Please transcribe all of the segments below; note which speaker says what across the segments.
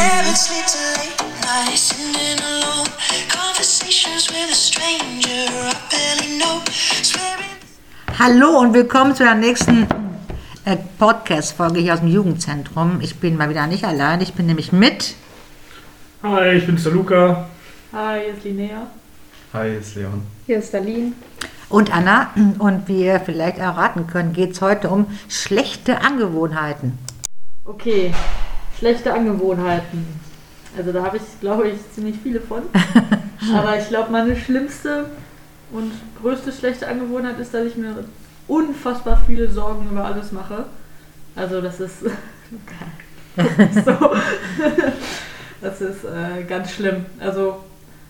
Speaker 1: Never sleep till late night, sitting alone. Conversations with a stranger I barely know. Swearing.
Speaker 2: Hallo und willkommen zu der nächsten äh, Podcast-Folge hier aus dem Jugendzentrum. Ich bin mal wieder nicht allein, ich bin nämlich mit.
Speaker 3: Hi, ich bin's der Luca.
Speaker 4: Hi, hier ist Linnea.
Speaker 5: Hi, ist Leon.
Speaker 4: Hier ist Darlene.
Speaker 2: Und Anna, und wie ihr vielleicht erraten könnt, geht es heute um schlechte Angewohnheiten.
Speaker 4: Okay, schlechte Angewohnheiten. Also da habe ich, glaube ich, ziemlich viele von. Aber ich glaube, meine schlimmste und größte schlechte Angewohnheit ist, dass ich mir unfassbar viele Sorgen über alles mache. Also das ist so. Das ist äh, ganz schlimm. Also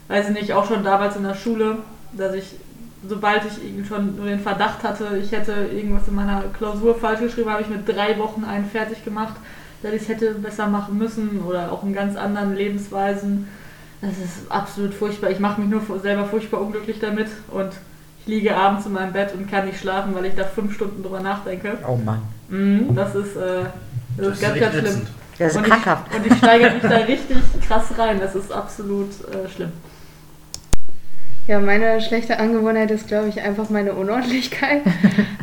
Speaker 4: weiß ich nicht, auch schon damals in der Schule, dass ich sobald ich irgendwie schon nur den Verdacht hatte, ich hätte irgendwas in meiner Klausur falsch geschrieben, habe ich mit drei Wochen einen fertig gemacht, dass ich es hätte besser machen müssen oder auch in ganz anderen Lebensweisen. Das ist absolut furchtbar. Ich mache mich nur selber furchtbar unglücklich damit und ich liege abends in meinem Bett und kann nicht schlafen, weil ich da fünf Stunden drüber nachdenke.
Speaker 2: Oh Mann.
Speaker 4: Mhm, das ist, äh, das ist ganz, ganz schlimm.
Speaker 2: Das ist
Speaker 4: Und ich,
Speaker 2: krankhaft.
Speaker 4: und ich steigere mich da richtig krass rein. Das ist absolut äh, schlimm.
Speaker 6: Ja, meine schlechte Angewohnheit ist, glaube ich, einfach meine Unordentlichkeit.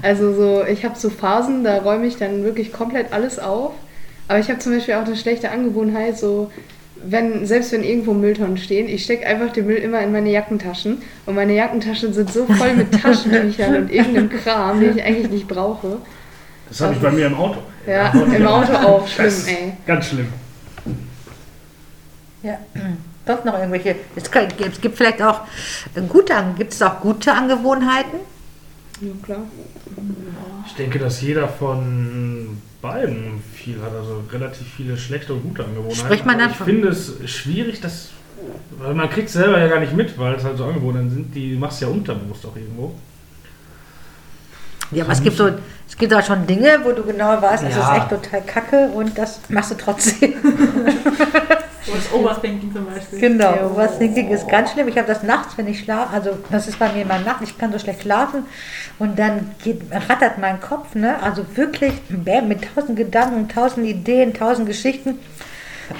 Speaker 6: Also so, ich habe so Phasen, da räume ich dann wirklich komplett alles auf. Aber ich habe zum Beispiel auch eine schlechte Angewohnheit, so wenn, selbst wenn irgendwo Mülltonnen stehen, ich stecke einfach den Müll immer in meine Jackentaschen. Und meine Jackentaschen sind so voll mit Taschentüchern und irgendeinem Kram, den ich eigentlich nicht brauche.
Speaker 3: Das habe ich bei mir im Auto.
Speaker 6: Ja, im Auto auch. Schlimm,
Speaker 3: Das
Speaker 6: ey.
Speaker 3: Ganz schlimm.
Speaker 2: Ja. Doch noch irgendwelche. Es, kann, es gibt vielleicht auch gute, gibt es auch gute Angewohnheiten?
Speaker 6: Ja, klar.
Speaker 3: Ich denke, dass jeder von beiden viel hat, also relativ viele schlechte und gute Angewohnheiten.
Speaker 2: Spricht man dann
Speaker 3: ich finde es schwierig, dass. Weil man kriegt es selber ja gar nicht mit, weil es halt so Angewohnheiten sind, die machst du ja unterbewusst auch irgendwo.
Speaker 2: Ja, aber es gibt so, es gibt auch schon Dinge, wo du genau weißt, das
Speaker 3: Ja.
Speaker 2: ist echt total kacke und das machst du trotzdem.
Speaker 4: Das Overthinking zum Beispiel.
Speaker 2: Genau,
Speaker 6: Ja.
Speaker 2: Overthinking ist ganz schlimm. Ich habe das nachts, wenn ich schlafe, also das ist bei mir immer Nacht, ich kann so schlecht schlafen und dann geht, rattert mein Kopf, ne? also wirklich bäm, mit tausend Gedanken, tausend Ideen, tausend Geschichten.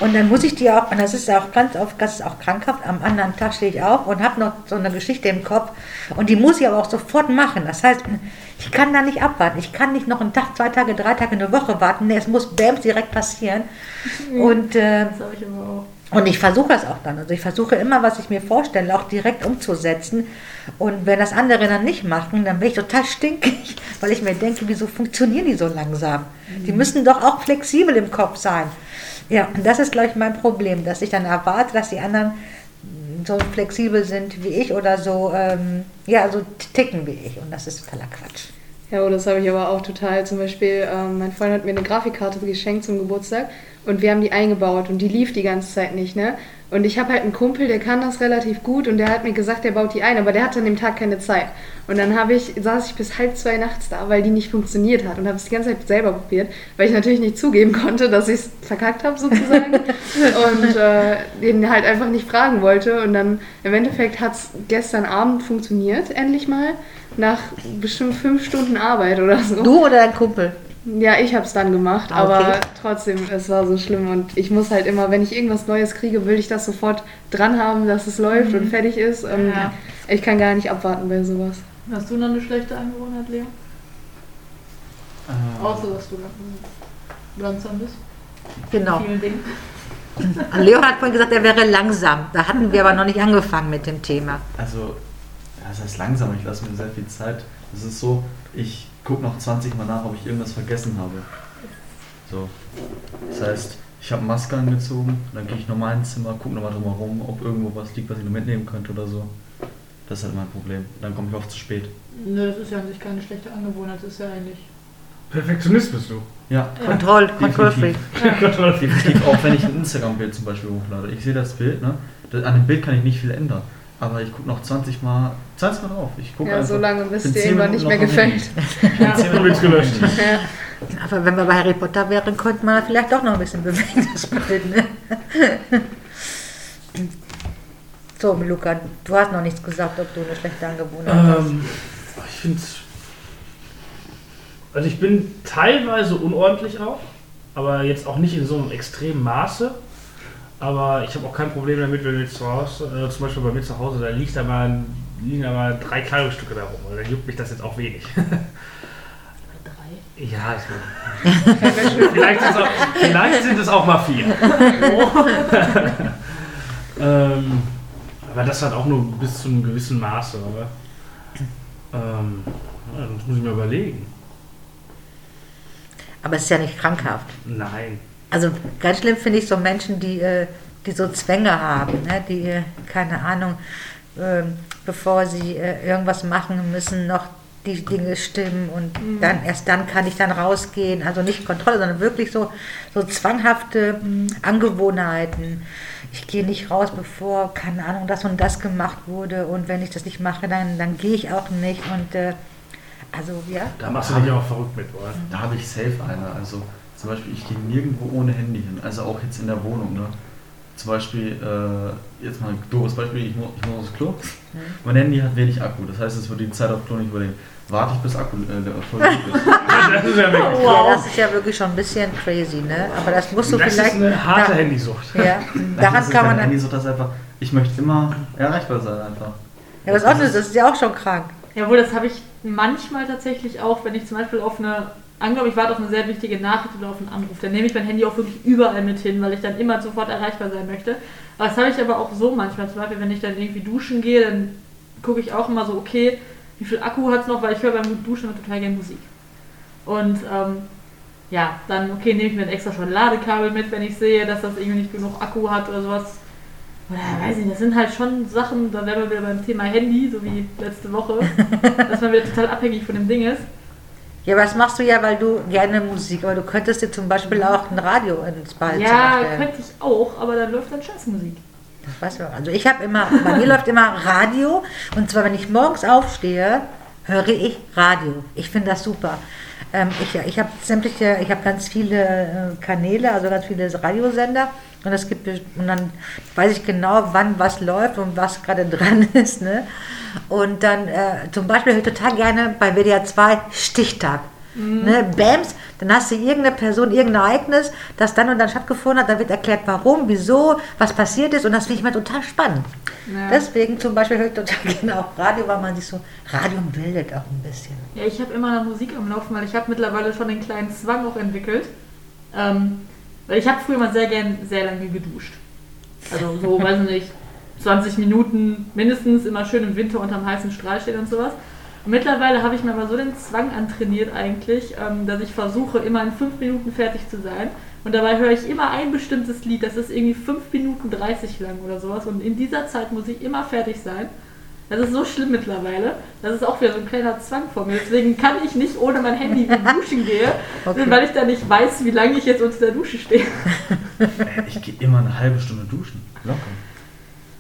Speaker 2: Und dann muss ich die auch, und das ist auch ganz oft, das ist auch krankhaft, am anderen Tag stehe ich auf und habe noch so eine Geschichte im Kopf und die muss ich aber auch sofort machen. Das heißt, ich kann da nicht abwarten. Ich kann nicht noch einen Tag, zwei Tage, drei Tage, eine Woche warten. Nee, es muss bäms direkt passieren. Und äh,
Speaker 4: Das habe ich immer auch.
Speaker 2: und ich versuche das auch dann. Also ich versuche immer, was ich mir vorstelle, auch direkt umzusetzen. Und wenn das andere dann nicht machen, dann bin ich total stinkig, weil ich mir denke, wieso funktionieren die so langsam? Die müssen doch auch flexibel im Kopf sein. Ja, und das ist, glaube ich, mein Problem, dass ich dann erwarte, dass die anderen so flexibel sind wie ich oder so, ähm, ja, so ticken wie ich. Und das ist totaler Quatsch.
Speaker 6: Ja, oh, das habe ich aber auch total. Zum Beispiel, ähm, mein Freund hat mir eine Grafikkarte geschenkt zum Geburtstag und wir haben die eingebaut und die lief die ganze Zeit nicht, ne? Und ich habe halt einen Kumpel, der kann das relativ gut und der hat mir gesagt, der baut die ein, aber der hatte an dem Tag keine Zeit. Und dann habe ich, saß ich bis halb zwei nachts da, weil die nicht funktioniert hat und habe es die ganze Zeit selber probiert, weil ich natürlich nicht zugeben konnte, dass ich es verkackt habe sozusagen und äh, den halt einfach nicht fragen wollte. Und dann im Endeffekt hat es gestern Abend funktioniert, endlich mal, nach bestimmt fünf Stunden Arbeit oder so.
Speaker 2: Du oder dein Kumpel?
Speaker 6: Ja, ich habe es dann gemacht,
Speaker 2: Ah, okay.
Speaker 6: aber trotzdem, es war so schlimm und ich muss halt immer, wenn ich irgendwas Neues kriege, will ich das sofort dran haben, dass es läuft und fertig ist. Und
Speaker 4: Ja.
Speaker 6: Ich kann gar nicht abwarten bei sowas.
Speaker 4: Hast du noch eine schlechte Angewohnheit, Leo?
Speaker 5: Äh,
Speaker 4: Außer, dass du langsam bist.
Speaker 2: Genau.
Speaker 4: Vielen Dingen.
Speaker 2: Leo hat vorhin gesagt, er wäre langsam. Da hatten wir aber noch nicht angefangen mit dem Thema.
Speaker 5: Also, das heißt langsam, ich lasse mir sehr viel Zeit. Es ist so, ich gucke noch 20 Mal nach, ob ich irgendwas vergessen habe. So. Das heißt, ich habe Maske angezogen, dann gehe ich nochmal ins Zimmer, gucke nochmal drumherum, ob irgendwo was liegt, was ich noch mitnehmen könnte oder so. Das ist halt mein Problem. Dann komme ich oft zu spät.
Speaker 4: Nö, das ist ja an sich keine schlechte Angewohnheit, das ist ja eigentlich.
Speaker 3: Perfektionist bist du.
Speaker 5: Ja,
Speaker 2: Kontroll, Kontrollfreak.
Speaker 5: Definitiv. Auch wenn ich ein Instagram-Bild zum Beispiel hochlade. Ich sehe das Bild, ne? An dem Bild kann ich nicht viel ändern. Aber ich gucke noch 20 Mal, 20 Mal drauf. Ich gucke
Speaker 6: Ja,
Speaker 5: einfach.
Speaker 6: so lange, bis
Speaker 5: bin
Speaker 6: dir
Speaker 5: 10
Speaker 6: irgendwann nicht mehr
Speaker 5: Minuten
Speaker 6: gefällt.
Speaker 4: Ja.
Speaker 3: Dann wird's gelöscht.
Speaker 6: Ja.
Speaker 2: Aber wenn wir bei Harry Potter wären, könnte man vielleicht doch noch ein bisschen bewegen. Ne? So, Luca, du hast noch nichts gesagt, ob du eine schlechte Angewohnheit hast.
Speaker 3: Ähm, ich finde Also ich bin teilweise unordentlich auch, aber jetzt auch nicht in so einem extremen Maße. Aber ich habe auch kein Problem damit, wenn jetzt zu Hause, äh, zum Beispiel bei mir zu Hause, da liegt da mal, liegen da mal drei Kleidungsstücke da rum. Und dann juckt mich das jetzt auch wenig.
Speaker 4: Drei.
Speaker 3: ja, ich vielleicht, ist auch, vielleicht sind es auch mal vier. ähm, aber das hat auch nur bis zu einem gewissen Maße. Aber, ähm, ja, das muss ich mir überlegen.
Speaker 2: Aber es ist ja nicht krankhaft.
Speaker 3: Nein.
Speaker 2: Also ganz schlimm finde ich so Menschen, die, äh, die so Zwänge haben, ne? die, äh, keine Ahnung, ähm, bevor sie äh, irgendwas machen müssen, noch die Dinge stimmen und dann erst dann kann ich dann rausgehen. Also nicht Kontrolle, sondern wirklich so, so zwanghafte Angewohnheiten. Ich gehe nicht raus, bevor, keine Ahnung, das und das gemacht wurde und wenn ich das nicht mache, dann, dann gehe ich auch nicht und äh, also ja.
Speaker 3: Da machst du dich auch verrückt mit, oder?
Speaker 5: Da habe ich safe eine. Also zum Beispiel, ich gehe nirgendwo ohne Handy hin. Also auch jetzt in der Wohnung. Ne? Zum Beispiel, äh, jetzt mal ein doofes Beispiel, ich muss, ich muss aufs Klo. Mein Handy hat wenig Akku. Das heißt, es wird die Zeit auf Klo nicht überleben. Warte ich bis Akku äh, voll ist.
Speaker 3: Das ist ja wirklich
Speaker 2: Ja, das ist ja wirklich schon ein bisschen crazy, ne? Aber das musst du
Speaker 3: Das
Speaker 2: vielleicht.
Speaker 3: ist eine harte
Speaker 2: Ja.
Speaker 3: Handysucht.
Speaker 2: Ja,
Speaker 5: Nein, das
Speaker 2: daran
Speaker 5: ist
Speaker 2: kann man.
Speaker 5: kein
Speaker 2: Ja,
Speaker 5: Handy, so dass einfach, ich möchte immer erreichbar sein einfach.
Speaker 2: was auch ist, das ist ja auch schon krank.
Speaker 4: Jawohl, das habe ich manchmal tatsächlich auch, wenn ich zum Beispiel auf eine, angenommen, ich warte auf eine sehr wichtige Nachricht oder auf einen Anruf, dann nehme ich mein Handy auch wirklich überall mit hin, weil ich dann immer sofort erreichbar sein möchte. Aber das habe ich aber auch so manchmal, zum Beispiel, wenn ich dann irgendwie duschen gehe, dann gucke ich auch immer so, okay, wie viel Akku hat es noch, weil ich höre beim Duschen immer total gerne Musik. Und ähm, ja, dann, okay, nehme ich mir dann extra schon ein Ladekabel mit, wenn ich sehe, dass das irgendwie nicht genug Akku hat oder sowas. Oder weiß ich nicht, das sind halt schon Sachen, da wären wir wieder beim Thema Handy, so wie letzte Woche, dass man wieder total abhängig von dem Ding ist.
Speaker 2: Ja, das machst du ja, weil du gerne Musik, aber du könntest dir zum Beispiel auch ein Radio ins Badezimmer
Speaker 4: Ja, könnte ich auch, aber dann läuft dann Scheißmusik.
Speaker 2: Du. Also ich habe immer, bei mir läuft immer Radio und zwar wenn ich morgens aufstehe, höre ich Radio. Ich finde das super. Ähm, ich ich habe sämtliche, ich habe ganz viele äh, Kanäle, also ganz viele Radiosender und es gibt und dann weiß ich genau, wann was läuft und was gerade dran ist. Ne? Und dann äh, zum Beispiel höre ich total gerne bei WDR 2 Stichtag. Ne, Bams, dann hast du irgendeine Person, irgendein Ereignis, das dann und dann stattgefunden hat, da wird erklärt, warum, wieso, was passiert ist und das finde ich mal total spannend.
Speaker 4: Ja.
Speaker 2: Deswegen zum Beispiel höre ich total gerne auch Radio, weil man sich so, Radio bildet auch ein bisschen.
Speaker 4: Ja, ich habe immer noch Musik am Laufen, weil ich habe mittlerweile schon den kleinen Zwang auch entwickelt. Ähm, weil ich habe früher mal sehr gern sehr lange geduscht. Also so, weiß ich nicht, 20 Minuten mindestens, immer schön im Winter unterm heißen Strahl stehen und sowas. Und mittlerweile habe ich mir aber so den Zwang antrainiert eigentlich, ähm, dass ich versuche, immer in 5 Minuten fertig zu sein. Und dabei höre ich immer ein bestimmtes Lied, das ist irgendwie 5 Minuten 30 lang oder sowas. Und in dieser Zeit muss ich immer fertig sein. Das ist so schlimm mittlerweile. Das ist auch wieder so ein kleiner Zwang von mir. Deswegen kann ich nicht ohne mein Handy duschen gehe,
Speaker 2: Okay.
Speaker 4: weil ich da nicht weiß, wie lange ich jetzt unter der Dusche stehe.
Speaker 5: Äh, Ich gehe immer eine halbe Stunde duschen. Locker.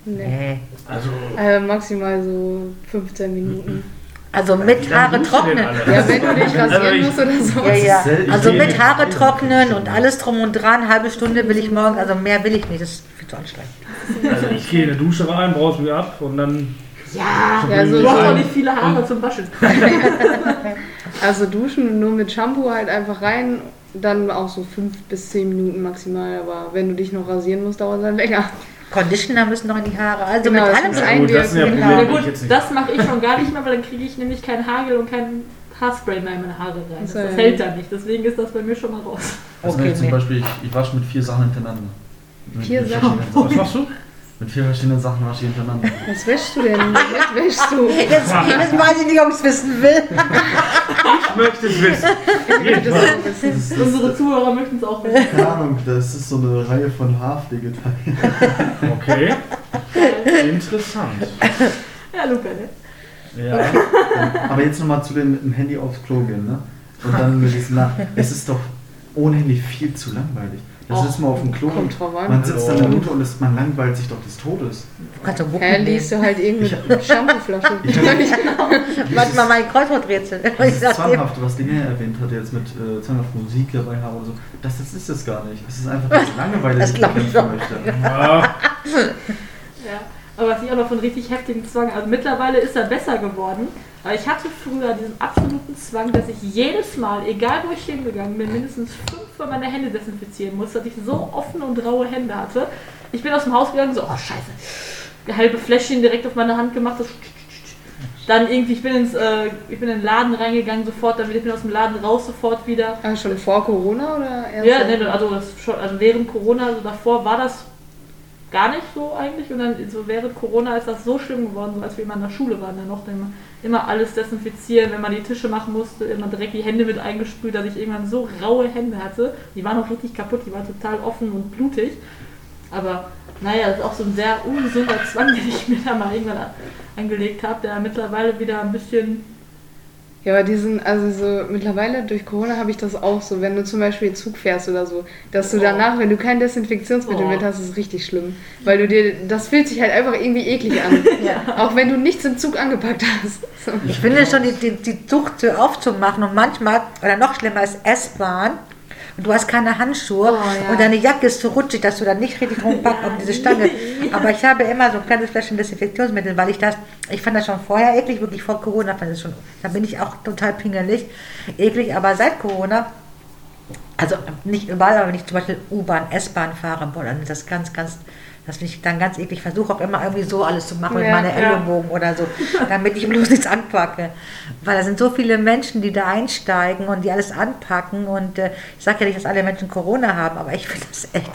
Speaker 6: Nee.
Speaker 3: Also,
Speaker 6: Äh, maximal so 15 Minuten.
Speaker 2: Also mit Haare trocknen.
Speaker 6: Ja, wenn du dich
Speaker 3: Also
Speaker 6: rasieren musst oder so.
Speaker 2: Ja, ja. Also mit Haare trocknen und alles drum und dran, halbe Stunde will ich morgens, also mehr will ich nicht, das ist viel zu anstrengend.
Speaker 3: also ich gehe in eine Dusche rein, brauche mir ab und dann.
Speaker 4: Ja,
Speaker 6: Ja, so-
Speaker 4: du hast
Speaker 6: so-
Speaker 4: auch nicht viele Haare zum Waschen.
Speaker 6: Also duschen nur mit Shampoo halt einfach rein, dann auch so 5 bis 10 Minuten maximal. Aber wenn du dich noch rasieren musst, dauert es dann länger.
Speaker 2: Conditioner müssen noch in die Haare, also
Speaker 6: Genau,
Speaker 2: mit
Speaker 6: das
Speaker 2: allem
Speaker 6: muss
Speaker 2: drin.
Speaker 6: ein-
Speaker 3: Gut, das sind ja
Speaker 2: Genau.
Speaker 4: Gut, das mache ich schon gar nicht mehr, weil dann kriege ich nämlich keinen Hagel und kein Haarspray mehr in meine Haare rein. Das,
Speaker 6: So,
Speaker 4: das
Speaker 6: ja.
Speaker 4: hält dann nicht. Deswegen ist das bei mir schon mal raus.
Speaker 5: Also
Speaker 2: Okay,
Speaker 5: zum. Beispiel, ich, ich wasche mit vier Sachen hintereinander.
Speaker 6: Vier Sachen?
Speaker 3: Was machst du?
Speaker 5: Mit vier verschiedenen Sachen wasche ich hintereinander.
Speaker 6: Was wäschst du denn? Was wäschst du?
Speaker 2: Jetzt, jetzt weiß ich nicht, ob ich es wissen will.
Speaker 3: Ich möchte es wissen. Jeden Fall.
Speaker 4: Unsere Zuhörer möchten es auch wissen.
Speaker 5: Keine Ahnung, das ist so eine Reihe von Haarpflegeteilen.
Speaker 3: Okay. Interessant.
Speaker 4: Ja, Luca, ne?
Speaker 3: Ja.
Speaker 5: Aber jetzt nochmal zu dem mit dem Handy aufs Klo gehen, ne? Und dann mit diesem Nach. Es ist doch ohne Handy viel zu langweilig. Das
Speaker 4: Och,
Speaker 5: ist mal auf dem Klo. Man sitzt da eine. Minute und es, man langweilt sich doch des Todes.
Speaker 2: Du kannst doch
Speaker 6: Hä, liest du halt irgendeine Shampooflasche.
Speaker 2: Manchmal mein Kreuzworträtsel.
Speaker 5: Das
Speaker 2: sag dir,
Speaker 5: Zwanghafte, was Linnea erwähnt hat, jetzt mit äh, zwanghaft Musik dabei haben oder so, das, das ist es gar nicht. Es ist einfach das Langeweile,
Speaker 2: Das
Speaker 5: die
Speaker 2: ich schon.
Speaker 5: möchte.
Speaker 3: ja.
Speaker 4: Ja, aber was ich auch noch von richtig heftigen Zwang, also mittlerweile ist er besser geworden, aber ich hatte früher diesen absoluten Zwang, dass ich jedes Mal, egal wo ich hingegangen bin, mindestens fünfmal meine Hände desinfizieren musste, dass ich so offene und raue Hände hatte. Ich bin aus dem Haus gegangen, so, oh scheiße. Halbe Fläschchen direkt auf meine Hand gemacht. Das dann irgendwie, ich bin ins, äh, ich bin in den Laden reingegangen, sofort, dann wieder, ich bin aus dem Laden raus, sofort wieder.
Speaker 6: Ah, schon vor Corona oder erst?
Speaker 4: Ja, ne, also, schon, also während Corona, also davor war das gar nicht so eigentlich. Und dann so während Corona ist das so schlimm geworden, so als wir immer in der Schule waren, dann noch dann immer, alles desinfizieren, wenn man die Tische machen musste, immer direkt die Hände mit eingesprüht, dass ich irgendwann so raue Hände hatte. Die waren auch richtig kaputt, die waren total offen und blutig. Aber naja, das ist auch so ein sehr ungesunder Zwang, den ich mir da mal irgendwann an- angelegt habe, der mittlerweile wieder ein bisschen
Speaker 6: Ja, aber diesen, also so mittlerweile durch Corona habe ich das auch so, wenn du zum Beispiel Zug fährst oder so, dass du
Speaker 4: Oh.
Speaker 6: danach, wenn du kein Desinfektionsmittel
Speaker 4: Oh.
Speaker 6: mit hast, ist es richtig schlimm. Weil du dir, das fühlt sich halt einfach irgendwie eklig an. Auch wenn du nichts im Zug angepackt hast. So.
Speaker 2: Ich finde schon, die, die, die Zuchttür aufzumachen und manchmal, oder noch schlimmer ist S-Bahn, und du hast keine Handschuhe
Speaker 6: Oh, ja.
Speaker 2: und deine Jacke ist so rutschig, dass du da nicht richtig rumpackst auf diese Stange. Aber ich habe immer so ein kleines Fläschchen Desinfektionsmittel, weil ich das, ich fand das schon vorher eklig, wirklich vor Corona fand ich das schon, da bin ich auch total pingelig, eklig, aber seit Corona, also nicht überall, aber wenn ich zum Beispiel U-Bahn, S-Bahn fahre, boah, dann ist das ganz, ganz, das finde ich dann ganz eklig. Ich versuche auch immer irgendwie so alles zu machen mit
Speaker 6: Ja,
Speaker 2: meinen
Speaker 4: ja.
Speaker 2: Ellenbogen oder so, damit ich bloß nichts anpacke. Weil da sind so viele Menschen, die da einsteigen und die alles anpacken. Und äh, ich sage ja nicht, dass alle Menschen Corona haben, aber ich finde das echt.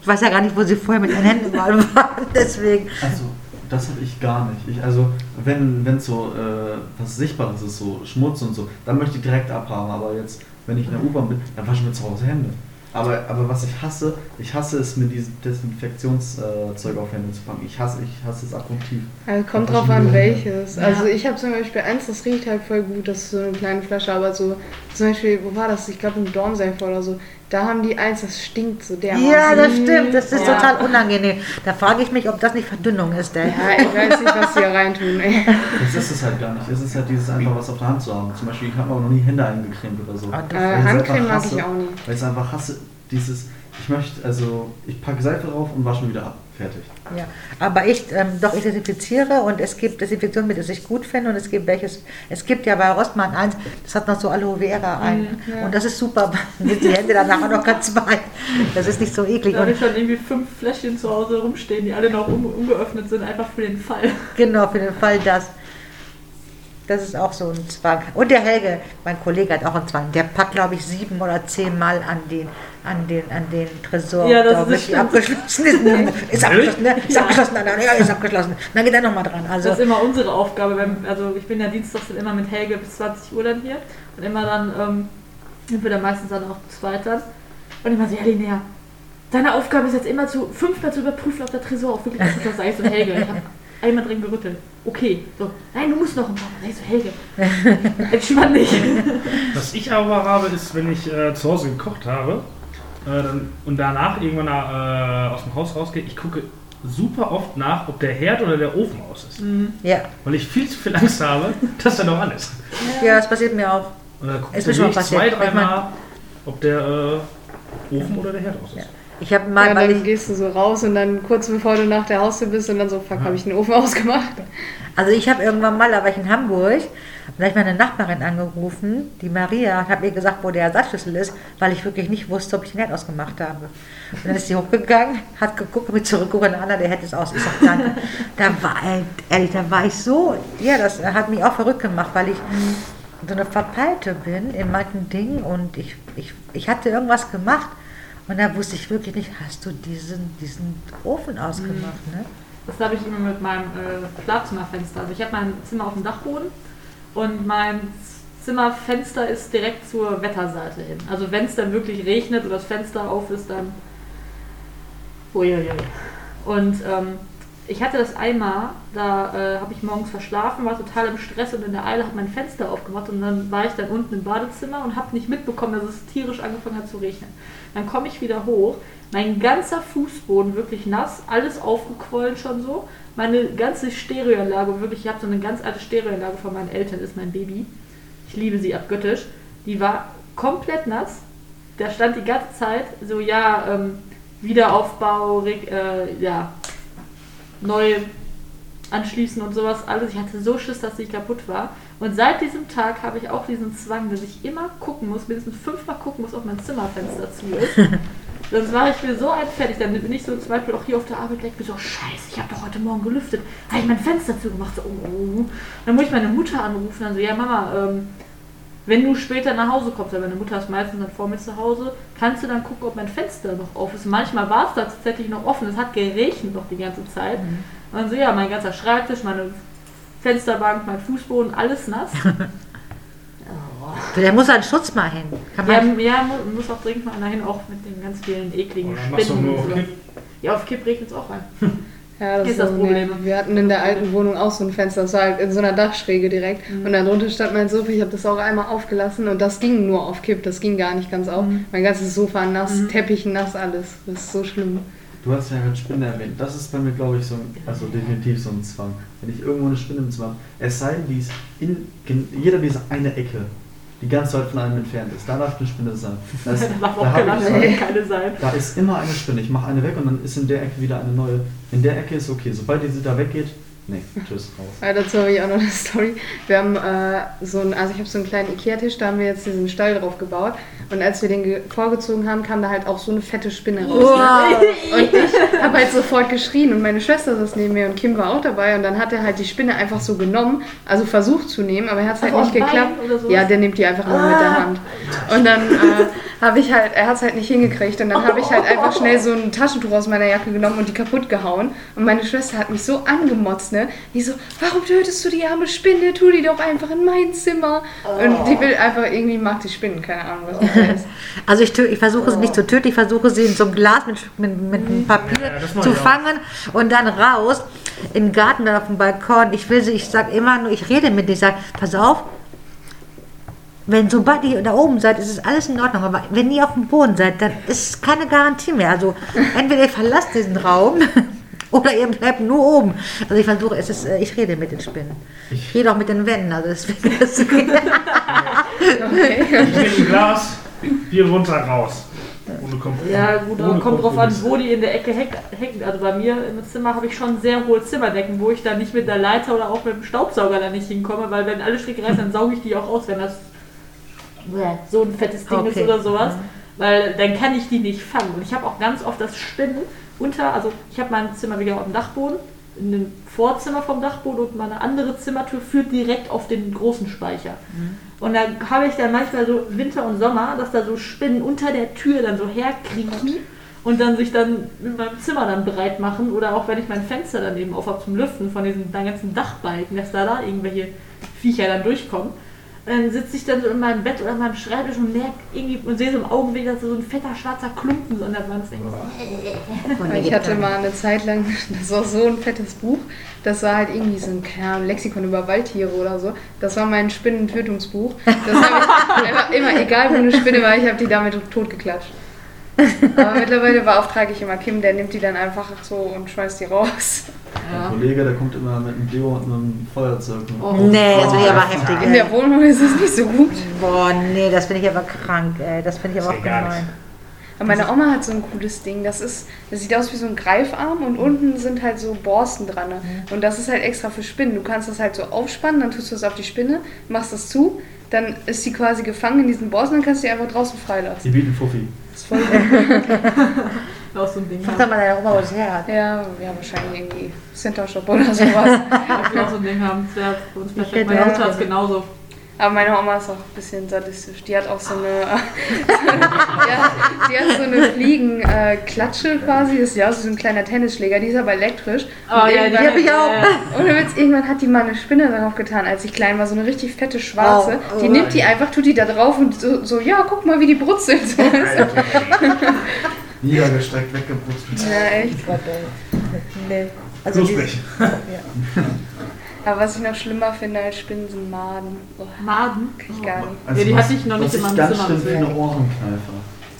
Speaker 2: Ich weiß ja gar nicht, wo sie vorher mit ihren Händen mal waren. Deswegen.
Speaker 5: Also, das habe ich gar nicht. Ich, also, wenn wenn so äh, was Sichtbares ist, so Schmutz und so, dann möchte ich direkt abhaben. Aber jetzt, wenn ich in der U-Bahn bin, dann wasche ich mir zu Hause Hände. Aber, aber was ich hasse, ich hasse es, mir dieses Desinfektionszeug auf Hände zu packen. Ich hasse, ich hasse es abgrundtief.
Speaker 6: Also kommt drauf an, welches.
Speaker 2: Ja.
Speaker 6: Also ich habe zum Beispiel eins, das riecht halt voll gut, das ist so eine kleine Flasche, aber so, zum Beispiel, wo war das? Ich glaube im Dormseifer oder so. Da haben die eins, das stinkt so dermaßen.
Speaker 2: Ja, das stimmt. Das ist
Speaker 4: Ja.
Speaker 2: total unangenehm. Da frage ich mich, ob das nicht Verdünnung ist. Ey.
Speaker 6: Ja, ich weiß nicht, was die hier reintun. Ey.
Speaker 5: Das ist es halt gar nicht. Es ist halt dieses einfach was auf der Hand zu haben. Zum Beispiel, ich habe auch noch nie Hände eingecremt oder so.
Speaker 2: Und
Speaker 6: Äh, Handcreme mag ich auch nie.
Speaker 5: Weil ich es einfach hasse, dieses, ich möchte, also, ich packe Seife drauf und wasche wieder ab. Fertig.
Speaker 2: Ja, aber ich, ähm, doch, ich desinfiziere und es gibt Desinfektionsmittel, die ich gut finde und es gibt welches, es gibt ja bei Rossmann eins, das hat noch so Aloe Vera ein
Speaker 6: ja.
Speaker 2: und das ist super, die Hände danach auch noch ganz weich. Das ist nicht so eklig
Speaker 4: Da habe
Speaker 2: und
Speaker 4: ich schon irgendwie fünf Fläschchen zu Hause rumstehen, die alle noch un ungeöffnet sind, einfach für den Fall.
Speaker 2: genau, für den Fall das. Das ist auch so ein Zwang. Und der Helge, mein Kollege hat auch einen Zwang. Der packt, glaube ich, sieben oder zehn Mal an den, an den, an den Tresor.
Speaker 4: Ja, das
Speaker 2: da
Speaker 4: ist stimmt.
Speaker 2: abgeschlossen ist. Ist abgeschlossen, ne? Ist
Speaker 4: Ja.
Speaker 2: abgeschlossen, nein, ja, ist abgeschlossen. Dann geht er nochmal dran. Also,
Speaker 4: Das ist immer unsere Aufgabe. Wenn, also ich bin ja dienstags dann immer mit Helge bis 20 Uhr dann hier und immer dann ähm, sind wir dann meistens dann auch zweit dann. Und immer so, ja Linnea, deine Aufgabe ist jetzt immer zu fünfmal zu überprüfen, ob der Tresor auch wirklich ist. Ich so, Helge, ich habe einmal drin gerüttelt. Okay, so, nein, du musst noch ein paar Mal. Ich so, Helge, entspann dich.
Speaker 3: Was ich aber habe, ist, wenn ich äh, zu Hause gekocht habe äh, dann, und danach irgendwann äh, aus dem Haus rausgehe, ich gucke super oft nach, ob der Herd oder der Ofen aus ist.
Speaker 2: ja.
Speaker 3: Weil ich viel zu viel Angst habe, dass der noch an ist.
Speaker 2: ja, das passiert mir auch.
Speaker 3: Und dann gucke ich
Speaker 2: mir schon mal
Speaker 3: zwei,
Speaker 2: passiert.
Speaker 3: drei
Speaker 2: Ich mein-
Speaker 3: Mal, ob der äh, Ofen oder der Herd aus ist.
Speaker 2: Ja. Ich habe mal,
Speaker 6: Ja, dann
Speaker 2: ich,
Speaker 6: gehst du so raus und dann kurz bevor du nach der Haustür bist und dann so, fuck, habe ich den Ofen ausgemacht.
Speaker 2: also ich habe irgendwann mal, da war ich in Hamburg, und da habe ich meine Nachbarin angerufen, die Maria, und habe ihr gesagt, wo der Ersatzschlüssel ist, weil ich wirklich nicht wusste, ob ich den Herd ausgemacht habe. Und dann ist sie hochgegangen, hat geguckt, mich zurückgeguckt, Anna, der Herd ist aus. Ich sag, danke. Da war, ehrlich, da war ich so, ja, das hat mich auch verrückt gemacht, weil ich so eine Verpeilte bin in manchen Dingen und ich, ich, ich hatte irgendwas gemacht und da wusste ich wirklich nicht, hast du diesen, diesen Ofen ausgemacht, ne?
Speaker 4: Das habe ich immer mit meinem äh, Schlafzimmerfenster. Also ich habe mein Zimmer auf dem Dachboden und mein Zimmerfenster ist direkt zur Wetterseite hin. Also wenn es dann wirklich regnet oder das Fenster auf ist, dann... Uiuiui. Und ähm, ich hatte das einmal, da äh, habe ich morgens verschlafen, war total im Stress und in der Eile habe mein Fenster aufgemacht und dann war ich dann unten im Badezimmer und habe nicht mitbekommen, dass es tierisch angefangen hat zu regnen. Dann komme ich wieder hoch, mein ganzer Fußboden wirklich nass, alles aufgequollen schon so. Meine ganze Stereoanlage, wirklich, ich habe so eine ganz alte Stereoanlage von meinen Eltern, ist mein Baby. Ich liebe sie abgöttisch. Die war komplett nass. Da stand die ganze Zeit so, ja, ähm, Wiederaufbau, äh, ja, neu anschließen und sowas alles. Ich hatte so Schiss, dass sie kaputt war. Und seit diesem Tag habe ich auch diesen Zwang, dass ich immer gucken muss, mindestens fünfmal gucken muss, ob mein Zimmerfenster zu ist. Sonst mache ich mir so ein fertig. Dann bin ich so zum Beispiel auch hier auf der Arbeit gleich bin so, scheiße, ich habe doch heute Morgen gelüftet. Habe ich mein Fenster zugemacht. So, oh, oh, oh. Dann muss ich meine Mutter anrufen. Dann so, ja Mama, ähm, wenn du später nach Hause kommst, weil meine Mutter ist meistens dann vor mir zu Hause, kannst du dann gucken, ob mein Fenster noch auf ist. Manchmal war es tatsächlich noch offen. Es hat geregnet noch die ganze Zeit. Und dann so, ja, mein ganzer Schreibtisch, meine Fensterbank, mein Fußboden, alles nass.
Speaker 2: Der muss einen Schutz mal hin. Kann
Speaker 4: Ja,
Speaker 2: man,
Speaker 4: ja, mu- muss auch dringend mal einer hin, auch mit den ganz vielen ekligen
Speaker 3: du
Speaker 4: Spinnen. Ja, auf Kipp regnet es auch rein.
Speaker 6: Ja, das
Speaker 4: Ist das
Speaker 6: so
Speaker 4: Problem.
Speaker 6: Nee. Wir hatten in der alten Wohnung auch so ein Fenster, das war halt in so einer Dachschräge direkt.
Speaker 4: Mhm.
Speaker 6: Und darunter stand mein Sofa, ich habe das auch einmal aufgelassen und das ging nur auf Kipp, das ging gar nicht ganz auf.
Speaker 4: Mhm.
Speaker 6: Mein ganzes Sofa nass,
Speaker 4: Mhm.
Speaker 6: Teppich nass, alles. Das ist so schlimm.
Speaker 5: Du hast ja gerade Spinne erwähnt. Das ist bei mir, glaube ich, so ein, also definitiv so ein Zwang. Wenn ich irgendwo eine Spinne im Zimmer habe, es sei denn, die ist in gen- jeder dieser eine Ecke, die ganz weit von einem entfernt ist, da darf eine Spinne sein. Das,
Speaker 4: Da darf
Speaker 5: da,
Speaker 4: gelandet
Speaker 5: so,
Speaker 4: keine sein.
Speaker 5: da ist immer eine Spinne. Ich mache eine weg und dann ist in der Ecke wieder eine neue. In der Ecke ist okay. Sobald diese da weggeht, nee, tschüss, raus.
Speaker 6: Ja, dazu habe ich auch noch eine Story. Wir haben äh, so ein, also ich habe so einen kleinen Ikea-Tisch, da haben wir jetzt diesen Stall drauf gebaut. Und als wir den ge- vorgezogen haben, kam da halt auch so eine fette Spinne raus. Ne? Und ich habe halt sofort geschrien und meine Schwester saß neben mir und Kim war auch dabei und dann hat er halt die Spinne einfach so genommen, also versucht zu nehmen, aber er hat es halt
Speaker 4: Ach,
Speaker 6: nicht geklappt. Ja, der nimmt die einfach immer mit der Hand. Und dann äh, habe ich halt, er hat es halt nicht hingekriegt und dann habe ich halt einfach schnell so ein Taschentuch aus meiner Jacke genommen und die kaputt gehauen. Und meine Schwester hat mich so angemotzt, ne? Die so, warum tötest du die arme Spinne? Tu die doch einfach in mein Zimmer. Und die will einfach, irgendwie mag die Spinnen, keine Ahnung, was das ist.
Speaker 2: also ich, ich versuche sie nicht zu töten, ich versuche sie in so einem Glas mit, mit, mit einem Papier
Speaker 3: Ja,
Speaker 2: zu
Speaker 3: auch.
Speaker 2: fangen und dann raus in den Garten oder auf dem Balkon. Ich will sie, ich sage immer nur, ich rede mit denen, ich sage, pass auf, wenn sobald ihr da oben seid, ist es alles in Ordnung. Aber wenn ihr auf dem Boden seid, dann ist keine Garantie mehr. Also entweder ihr verlasst diesen Raum oder ihr bleibt nur oben. Also ich versuche, es ist, äh, ich rede mit den Spinnen. Ich rede auch mit den Wänden. Also deswegen ist es
Speaker 6: Okay.
Speaker 3: Ich nehme ein Glas, hier runter, raus. Ohne Kompromiss.
Speaker 4: Ja, gut, aber kommt drauf an, wo die in der Ecke hängen. Also bei mir im Zimmer habe ich schon sehr hohe Zimmerdecken, wo ich da nicht mit der Leiter oder auch mit dem Staubsauger da nicht hinkomme, weil wenn alle Stricke reißen, dann sauge ich die auch aus, wenn das so ein fettes Ding ist
Speaker 2: Okay.
Speaker 4: oder sowas. Weil dann kann ich die nicht fangen. Und ich habe auch ganz oft das Spinnen unter, also ich habe mein Zimmer wieder auf dem Dachboden, in dem Vorzimmer vom Dachboden und meine andere Zimmertür führt direkt auf den großen Speicher. Und da habe ich dann manchmal so Winter und Sommer, dass da so Spinnen unter der Tür dann so herkriechen und dann sich dann in meinem Zimmer dann bereit machen. Oder auch wenn ich mein Fenster dann eben auf habe zum Lüften von diesen dann ganzen Dachbalken, dass da da irgendwelche Viecher dann durchkommen. Dann sitze ich dann so in meinem Bett oder in meinem Schreibtisch und merke irgendwie und sehe so im Augenblick, dass so ein fetter schwarzer Klumpen so an der Wand ist.
Speaker 6: Ich hatte mal eine Zeit lang, das war so ein fettes Buch, das war halt irgendwie so ein keine Ahnung, Lexikon über Waldtiere oder so. Das war mein Spinnentötungsbuch. Das habe ich immer, egal wo eine Spinne war, ich habe die damit totgeklatscht. Aber mittlerweile beauftrage ich immer Kim, der nimmt die dann einfach so und schmeißt die raus.
Speaker 5: Ein Kollege, der kommt immer mit einem Deo und einem Feuerzeug.
Speaker 4: Oh.
Speaker 2: Nee, das finde ich aber heftig.
Speaker 6: In der Wohnung ist es nicht so gut.
Speaker 2: Boah, nee, das finde ich aber krank, ey. Das finde ich aber
Speaker 3: Das
Speaker 2: auch gemein.
Speaker 6: Aber meine Oma hat so ein cooles Ding. Das ist, das sieht aus wie so ein Greifarm und unten sind halt so Borsten dran. Und das ist halt extra für Spinnen. Du kannst das halt so aufspannen, dann tust du es auf die Spinne, machst das zu, dann ist sie quasi gefangen in diesen Borsten, dann kannst du die einfach draußen
Speaker 5: Die
Speaker 6: freilassen.
Speaker 5: bieten Fuffi.
Speaker 6: Das ist voll.
Speaker 4: Auch so ein Ding.
Speaker 2: Frag doch mal deine Oma, wo es her hat.
Speaker 6: Ja, ja, wahrscheinlich irgendwie Center Shop oder sowas.
Speaker 4: Ich will auch so ein Ding haben. Das wäre für uns perfekt. Meine Mutter ist genauso.
Speaker 6: Aber meine Oma ist auch ein bisschen sadistisch. Die hat auch so eine, ja, die hat so eine Fliegenklatsche quasi. Das ist ja so ein kleiner Tennisschläger. Die ist aber elektrisch.
Speaker 4: Oh,
Speaker 6: Und
Speaker 4: ja, die
Speaker 6: irgendwann-
Speaker 2: hab ich auch.
Speaker 6: Ohne Witz, irgendwann hat die mal eine Spinne darauf getan, als ich klein war, so eine richtig fette schwarze.
Speaker 2: Oh, oh.
Speaker 6: die nimmt die einfach, tut die da drauf und so, so ja, guck mal, wie die brutzelt. So.
Speaker 5: Niedergestreckt, weggebrutzelt.
Speaker 6: Ja, echt.
Speaker 2: Nee. Also die-
Speaker 3: nicht.
Speaker 6: Aber was ich noch schlimmer finde als Spinnen sind Maden. Oh,
Speaker 4: Maden.
Speaker 6: kann ich gar nicht.
Speaker 5: Also
Speaker 4: Ja, die
Speaker 5: was-
Speaker 4: hatte ich noch nicht in meinem
Speaker 5: ganz
Speaker 4: Zimmer,
Speaker 5: schlimm finde,
Speaker 4: deswegen.
Speaker 5: Ohrenkneifer.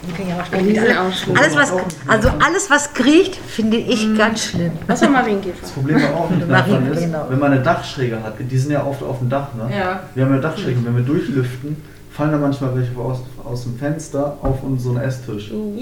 Speaker 2: die finde ich aber
Speaker 6: Ja, die
Speaker 2: schlimm.
Speaker 6: sind auch schlimm.
Speaker 2: Alles was, also alles, was kriecht, finde ich ganz schlimm.
Speaker 6: Was war Marienkäfer?
Speaker 5: Das Problem bei Ohrenkneifern ist,
Speaker 2: genau.
Speaker 5: wenn man eine Dachschräge hat, die sind ja oft auf dem Dach, ne?
Speaker 4: Ja.
Speaker 5: Wir haben ja Dachschrägen, wenn wir durchlüften, fallen da manchmal welche aus, aus dem Fenster auf unseren Esstisch. Und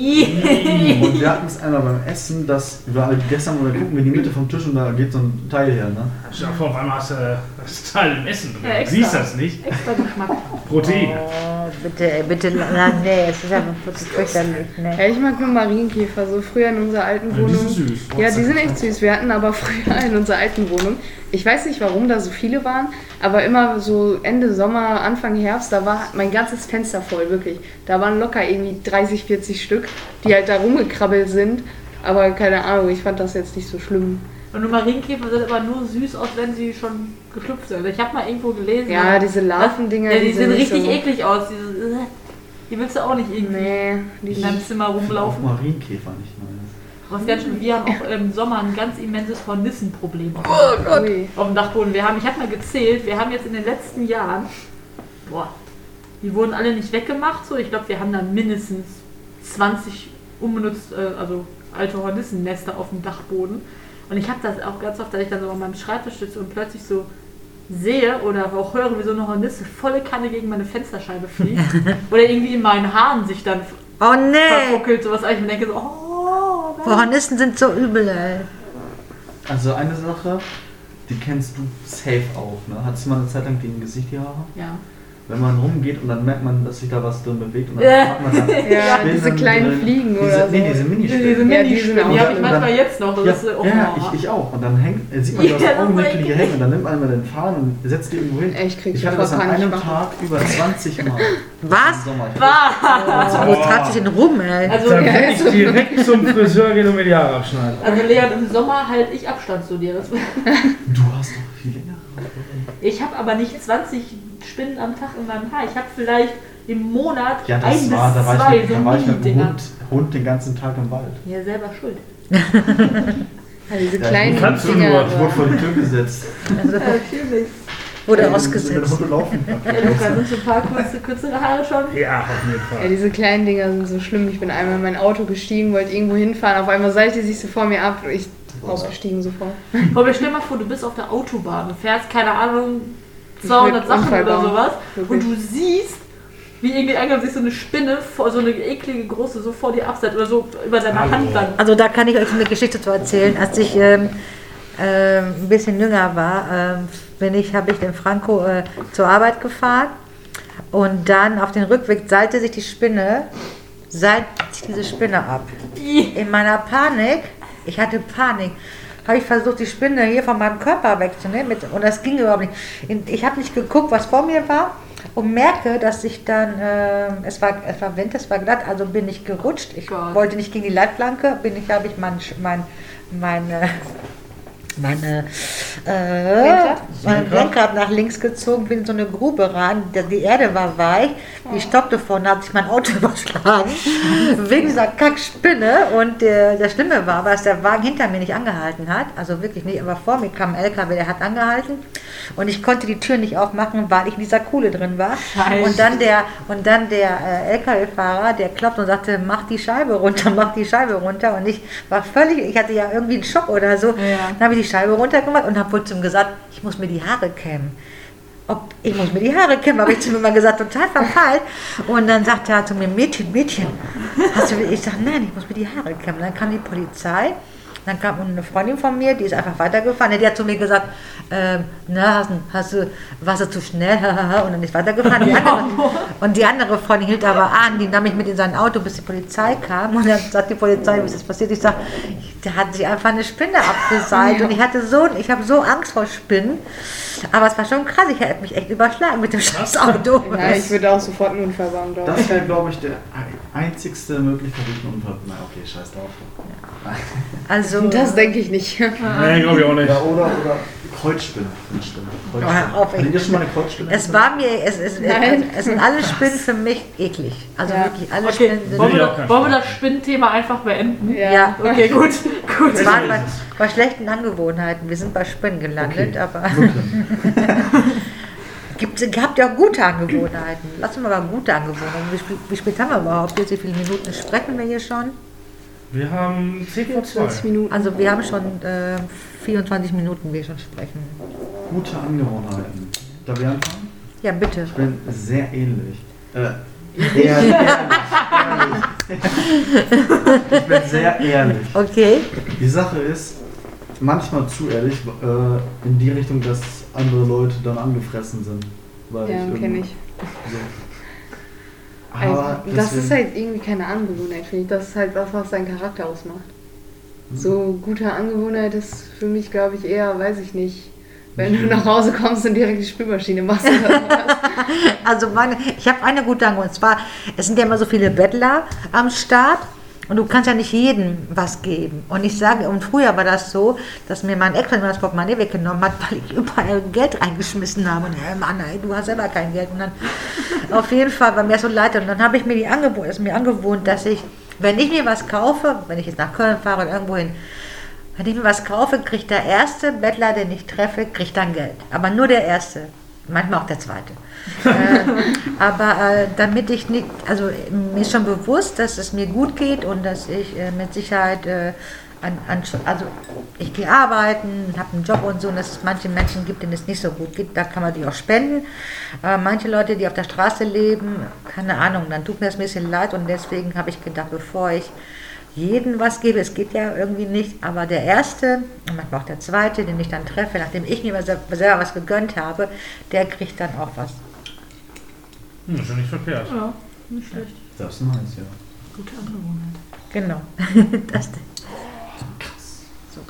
Speaker 5: wir hatten es einmal beim Essen, dass wir halt und dann gucken wir in die Mitte vom Tisch und da geht so ein Teil her, ne?
Speaker 3: Dir vor, auf einmal hast du das Teil im Essen drin.
Speaker 4: Ja,
Speaker 3: siehst das nicht.
Speaker 4: Extra Geschmack.
Speaker 3: Proteine.
Speaker 2: Oh, bitte, ey, bitte, na, nee, es ist einfach wirklich fürchterlich,
Speaker 6: Ja,
Speaker 2: ne.
Speaker 6: ich mag nur Marienkäfer, so früher in unserer alten
Speaker 3: Ja, die
Speaker 6: Wohnung.
Speaker 3: sind süß.
Speaker 6: Ja, die sind echt süß. Wir hatten aber früher in unserer alten Wohnung, ich weiß nicht, warum da so viele waren, aber immer so Ende Sommer, Anfang Herbst, da war mein ganzes Fenster voll, wirklich. Da waren locker irgendwie 30, 40 Stück, die halt da rumgekrabbelt sind. Aber keine Ahnung, ich fand das jetzt nicht so schlimm.
Speaker 4: Und nur Marienkäfer sind aber nur süß aus, wenn sie schon geschlüpft sind. Also ich habe mal irgendwo gelesen.
Speaker 6: Ja, diese Larvendinger,
Speaker 4: Ja, die,
Speaker 6: die
Speaker 4: sehen richtig
Speaker 6: so-
Speaker 4: eklig aus. Diese, äh, die willst du auch nicht irgendwie
Speaker 6: Nee, die
Speaker 4: in deinem Zimmer
Speaker 5: Auch
Speaker 4: rumlaufen.
Speaker 5: Marienkäfer nicht nice.
Speaker 4: Was ganz schön, wir haben auch im Sommer ein ganz immenses Hornissenproblem auf,
Speaker 6: Oh Ui.
Speaker 4: auf dem Dachboden. Wir haben, ich habe mal gezählt, wir haben jetzt in den letzten Jahren, boah, die wurden alle nicht weggemacht. So, ich glaube, wir haben dann mindestens 20 unbenutzt, äh, also alte Hornissennester auf dem Dachboden. Und ich habe das auch ganz oft, dass ich dann so an meinem Schreibtisch sitze und plötzlich so sehe oder auch höre, wie so eine Hornisse volle Kanne gegen meine Fensterscheibe fliegt. oder irgendwie in meinen Haaren sich dann
Speaker 2: Oh nee,
Speaker 4: verfuckelt, sowas. Ich mir denke so, oh, nein.
Speaker 2: Hornissen sind so übel, ey.
Speaker 5: Also eine Sache, die kennst du safe auch, ne? Hattest du mal eine Zeit lang gegen Gesicht die Haare?
Speaker 4: Ja.
Speaker 5: Wenn man rumgeht und dann merkt man, dass sich da was drin bewegt und dann
Speaker 4: Ja.
Speaker 5: hat man da
Speaker 6: Ja, diese kleinen
Speaker 5: drin.
Speaker 6: Fliegen
Speaker 5: diese,
Speaker 6: oder so.
Speaker 5: Nee, diese Minispinnen.
Speaker 4: Diese
Speaker 6: Ja, die
Speaker 4: Minispinnen,
Speaker 6: auch
Speaker 4: die habe ich manchmal
Speaker 5: dann-
Speaker 4: jetzt noch. Das
Speaker 5: Ja,
Speaker 4: ist, oh,
Speaker 5: ja ich, ich auch. Und dann hängt, sieht man, du hast
Speaker 4: Ja,
Speaker 5: auch Augenblicke, die
Speaker 4: eklig.
Speaker 5: hängen. Und dann nimmt man den Faden und setzt die irgendwo hin.
Speaker 6: Ich krieg
Speaker 5: Ich hatte das an einem
Speaker 6: machen.
Speaker 5: Tag über 20 Mal.
Speaker 2: Was?
Speaker 4: Ah,
Speaker 2: Wo treibt sich denn rum, ey?
Speaker 4: Also,
Speaker 3: Dann will ich direkt zum Friseur gehen und mir die Haare abschneiden.
Speaker 4: also Leon, im Sommer halte ich Abstand zu dir.
Speaker 5: Du hast doch viel länger.
Speaker 4: ich habe aber nicht 20 Spinnen am Tag in meinem Haar. Ich habe vielleicht im Monat
Speaker 5: Ja,
Speaker 4: ein
Speaker 5: das
Speaker 4: bis
Speaker 5: war, da war
Speaker 4: zwei
Speaker 5: ich mit,
Speaker 4: so
Speaker 5: da war ich mit dem. Hund, Hund den ganzen Tag im Wald.
Speaker 4: Ja, selber schuld.
Speaker 6: Ja, diese
Speaker 5: Ja,
Speaker 6: kleinen
Speaker 3: die kannst du
Speaker 6: Dinger.
Speaker 3: nur.
Speaker 5: Ich wurde vor die Tür gesetzt.
Speaker 2: Also,
Speaker 4: Natürlich.
Speaker 2: wurde
Speaker 5: Wenn
Speaker 2: ausgesetzt.
Speaker 5: Hunde laufen.
Speaker 4: Ja, Luca, sind so ein paar kurze, kürzere Haare schon?
Speaker 3: Ja, auf jeden
Speaker 6: Ja,
Speaker 3: Fall.
Speaker 6: diese kleinen Dinger sind so schlimm. Ich bin einmal in mein Auto gestiegen, wollte irgendwo hinfahren. Auf einmal seilte sich so vor mir ab. Ich ausgestiegen sofort.
Speaker 4: Aber stell mal vor, du bist auf der Autobahn und fährst, keine Ahnung, 200
Speaker 6: würd
Speaker 4: Sachen
Speaker 6: Unfall
Speaker 4: oder sowas
Speaker 6: Wirklich.
Speaker 4: und du siehst, wie irgendwie einer sich so eine Spinne, vor, so eine eklige große, so vor dir absetzt oder so über deine
Speaker 3: Hallo.
Speaker 4: Hand dann.
Speaker 2: Also da kann ich euch eine Geschichte zu erzählen. Als ich ähm, ähm, ein bisschen jünger war, ähm, bin ich, habe ich den Franco äh, zur Arbeit gefahren und dann auf den Rückweg seilte sich die Spinne, seilte sich diese Spinne ab. In meiner Panik, ich hatte Panik, habe ich versucht, die Spinne hier von meinem Körper wegzunehmen mit, und das ging überhaupt nicht. Ich habe nicht geguckt, was vor mir war und merke, dass ich dann, ähm, es war, es war Wind, es war glatt, also bin ich gerutscht. Ich
Speaker 4: Gott.
Speaker 2: wollte nicht gegen die Leitplanke, bin ich, habe ich mein, mein, meine, meine, äh,
Speaker 6: Lenkrad?
Speaker 2: mein Lenkrad nach links gezogen, bin in so eine Grube rein, die- Erde war weich, die stoppte vorne, hat sich mein Auto überschlagen, wegen dieser Kackspinne und der, der Schlimme war, dass der Wagen hinter mir nicht angehalten hat, also wirklich nicht, aber vor mir kam ein LKW, der hat angehalten und ich konnte die Tür nicht aufmachen, weil ich in dieser Kuhle drin war
Speaker 4: Scheiße.
Speaker 2: und dann der, und dann der äh, LKW-Fahrer, der klopft und sagte, mach die Scheibe runter, mach die Scheibe runter und ich war völlig, ich hatte ja irgendwie einen Schock oder so,
Speaker 4: Ja.
Speaker 2: dann habe ich die Scheibe runtergemacht und habe wohl zu ihm gesagt, ich muss mir die Haare kämmen. Ob, ich muss mir die Haare kämmen, habe ich zu ihm immer gesagt, total verpeilt. Und dann sagte er zu mir, Mädchen, Mädchen, hast du, ich sage, nein, ich muss mir die Haare kämmen. Dann kam die Polizei, dann kam eine Freundin von mir, die ist einfach weitergefahren. Die hat zu mir gesagt, ähm, na, hast, du- hast du, warst du zu schnell, und dann ist weitergefahren. Die andere, und die andere Freundin hielt aber an, die nahm mich mit in sein Auto, bis die Polizei kam. Und dann sagt die Polizei, wie ist das passiert? Ich sage, da hat sich einfach eine Spinne abgeseilt. Und ich hatte so, ich habe so Angst vor Spinnen. Aber es war schon krass, ich hätte mich echt überschlagen mit dem scheiß Auto.
Speaker 6: Ja, ich würde auch sofort einen Unfall bauen, glaube ich.
Speaker 5: Das wäre, glaube ich, der ein- einzigste Möglichkeit, wie ich einen Unfall. Na, okay, scheiß drauf.
Speaker 2: Also,
Speaker 6: Das denke ich nicht.
Speaker 3: Nee, glaube ich auch nicht.
Speaker 5: Ja, oder, oder Kreuzspinne. Eine Spinne. Kreuzspinne.
Speaker 2: Hör auf,
Speaker 5: Hattet ihr schon mal eine Kreuzspinne?
Speaker 2: es war mir, es, es, es,
Speaker 6: Nein.
Speaker 2: es sind alle Spinnen für mich eklig. Also
Speaker 6: Ja.
Speaker 2: wirklich, alle
Speaker 4: Okay,
Speaker 2: Spinnen sind
Speaker 4: wollen wir,
Speaker 3: kein
Speaker 4: wollen wir das Spinnenthema einfach beenden?
Speaker 2: Ja.
Speaker 4: Okay, gut. gut.
Speaker 2: Wir waren bei, bei schlechten Angewohnheiten. Wir sind bei Spinnen gelandet,
Speaker 5: Okay.
Speaker 2: aber gibt, habt ihr auch gute Angewohnheiten? Lass uns mal gute Angewohnheiten. Wie, spät- wie spät haben wir überhaupt jetzt? Wie viele Minuten sprechen wir hier schon?
Speaker 3: Wir haben 10 vor 2.
Speaker 6: 20 Minuten.
Speaker 2: Also wir haben schon äh, 24 Minuten, wie wir schon sprechen.
Speaker 5: Gute Angewohnheiten. Darf ich anfangen?
Speaker 2: Ja, bitte.
Speaker 5: Ich bin sehr ähnlich. Äh, eher, ehrlich. ehrlich. Ich bin sehr ehrlich.
Speaker 2: Okay.
Speaker 5: Die Sache ist, manchmal zu ehrlich, äh, in die Richtung, dass andere Leute dann angefressen sind. Weil
Speaker 6: Ja,
Speaker 5: ich
Speaker 6: kenne ich.
Speaker 5: So.
Speaker 6: Also,
Speaker 5: Aber
Speaker 6: das
Speaker 5: deswegen-
Speaker 6: ist halt irgendwie keine Angewohnheit, finde ich. Das ist halt was, was seinen Charakter ausmacht. So gute Angewohnheit ist für mich, glaube ich, eher, weiß ich nicht, wenn du nach Hause kommst und direkt die Spülmaschine machst.
Speaker 2: Also meine, ich habe eine gute Angewohnheit. Und zwar, es sind ja immer so viele Bettler am Start. Und du kannst ja nicht jedem was geben. Und ich sage, und früher war das so, dass mir mein Ex-Freund das Portemonnaie weggenommen hat, weil ich überall Geld reingeschmissen habe. Und hey Mann, ey, du hast selber kein Geld. Und dann auf jeden Fall war mir so leid. Und dann habe ich mir die angewohnt, ist mir angewohnt, dass ich, wenn ich mir was kaufe, wenn ich jetzt nach Köln fahre oder irgendwo hin, wenn ich mir was kaufe, kriegt der erste Bettler, den ich treffe, kriegt dann Geld. Aber nur der erste. Manchmal auch der zweite. äh, aber äh, damit ich nicht, also mir ist schon bewusst, dass es mir gut geht und dass ich äh, mit Sicherheit äh, an, an, also ich gehe arbeiten, habe einen Job und so, und dass es manche Menschen gibt, denen es nicht so gut geht, da kann man die auch spenden. Aber manche Leute, die auf der Straße leben, keine Ahnung, dann tut mir das ein bisschen leid und deswegen habe ich gedacht, bevor ich jeden was gebe, es geht ja irgendwie nicht, aber der erste und manchmal auch der zweite, den ich dann treffe, nachdem ich mir selber was gegönnt habe, der kriegt dann auch was.
Speaker 3: Hm, ist ja nicht verkehrt.
Speaker 4: Ja, nicht schlecht.
Speaker 5: Das ist nice, ja.
Speaker 4: Gute Angewohnheit.
Speaker 2: Genau. das,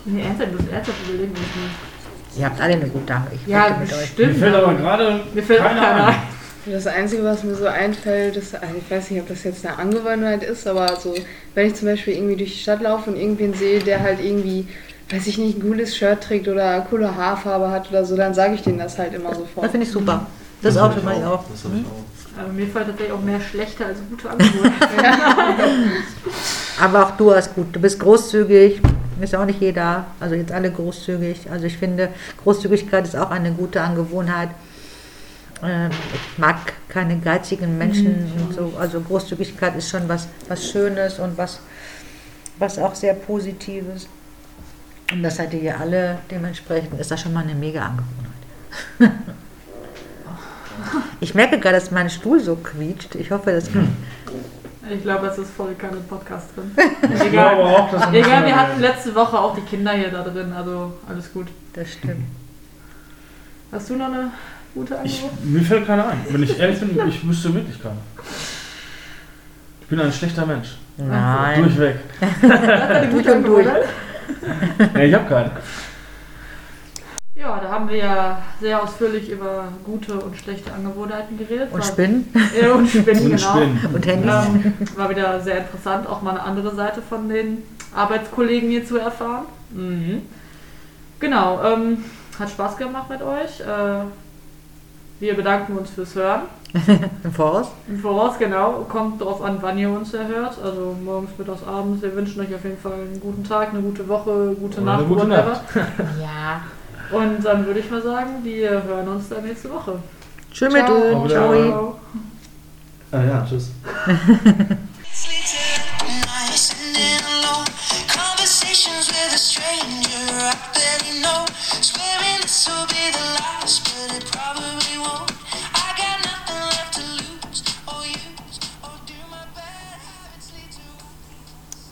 Speaker 4: Nee, ernsthaft, das ernsthaft überlegen wir nicht.
Speaker 2: ihr habt alle eine gute Ange. Ich
Speaker 4: Ja,
Speaker 2: mit euch.
Speaker 3: Mir
Speaker 4: stimmt.
Speaker 3: fällt aber gerade
Speaker 4: Mir fällt
Speaker 3: keiner
Speaker 4: keiner
Speaker 3: ein.
Speaker 4: ein.
Speaker 6: Das Einzige, was mir so einfällt, ist, also ich weiß nicht, ob das jetzt eine Angewohnheit ist, aber so, wenn ich zum Beispiel irgendwie durch die Stadt laufe und irgendwen sehe, der halt irgendwie, weiß ich nicht, ein cooles Shirt trägt oder coole Haarfarbe hat oder so, dann sage ich denen das halt immer
Speaker 2: Das
Speaker 6: sofort.
Speaker 2: finde ich super. Das, auch
Speaker 5: hab
Speaker 2: für
Speaker 5: ich
Speaker 2: mich auch.
Speaker 5: Das ich auch.
Speaker 4: Aber mir fällt tatsächlich auch mehr schlechte als gute Angewohnheiten.
Speaker 2: Aber auch du hast gut. Du bist großzügig. Ist auch nicht jeder. Also jetzt alle großzügig. Also ich finde, Großzügigkeit ist auch eine gute Angewohnheit. Ähm, Ich mag keine geizigen Menschen und so. Also Großzügigkeit ist schon was, was Schönes und was, was auch sehr Positives. Und das seid ihr ja alle. Dementsprechend ist das schon mal eine mega Angewohnheit. Ich merke gerade, dass mein Stuhl so quietscht. Ich hoffe, das
Speaker 4: Ich glaube, es ist voll kein Podcast drin.
Speaker 3: Ich glaube auch, dass
Speaker 4: Egal, wir hatten letzte Woche auch die Kinder hier da drin, also alles gut.
Speaker 2: das stimmt.
Speaker 4: Hast du noch eine gute
Speaker 3: Ich,
Speaker 4: Angewohnheit?
Speaker 3: mir fällt keiner ein. Wenn ich ehrlich bin, ich wüsste wirklich keiner. Ich bin ein schlechter Mensch.
Speaker 2: Nein.
Speaker 3: Durchweg.
Speaker 2: Durch und durch.
Speaker 3: Ja, ich habe keinen.
Speaker 4: Ja, da haben wir ja sehr ausführlich über gute und schlechte Angewohnheiten geredet.
Speaker 2: Und
Speaker 4: War-
Speaker 2: Spinnen
Speaker 4: Ja, und Spinnen,
Speaker 3: Und
Speaker 4: genau.
Speaker 3: Spinnen.
Speaker 2: und Handys.
Speaker 4: Ähm, war wieder sehr interessant, auch mal eine andere Seite von den Arbeitskollegen hier zu erfahren. Mhm. Genau, ähm, hat Spaß gemacht mit euch. Äh, wir bedanken uns fürs Hören.
Speaker 2: Im Voraus.
Speaker 4: Im Voraus, genau. Kommt drauf an, wann ihr uns erhört. Also morgens, mittags, abends. Wir wünschen euch auf jeden Fall einen guten Tag, eine gute Woche, gute
Speaker 3: Oder eine
Speaker 4: Nacht,
Speaker 3: gute
Speaker 4: whatever.
Speaker 3: Nacht.
Speaker 2: Ja.
Speaker 4: Und dann würde ich mal sagen, wir hören uns dann nächste Woche.
Speaker 2: Tschüss mit
Speaker 6: Ciao.
Speaker 2: Ciao.
Speaker 3: Ciao.
Speaker 5: Ah ja, tschüss.
Speaker 1: stranger I barely know Swearing this will be the last But it probably won't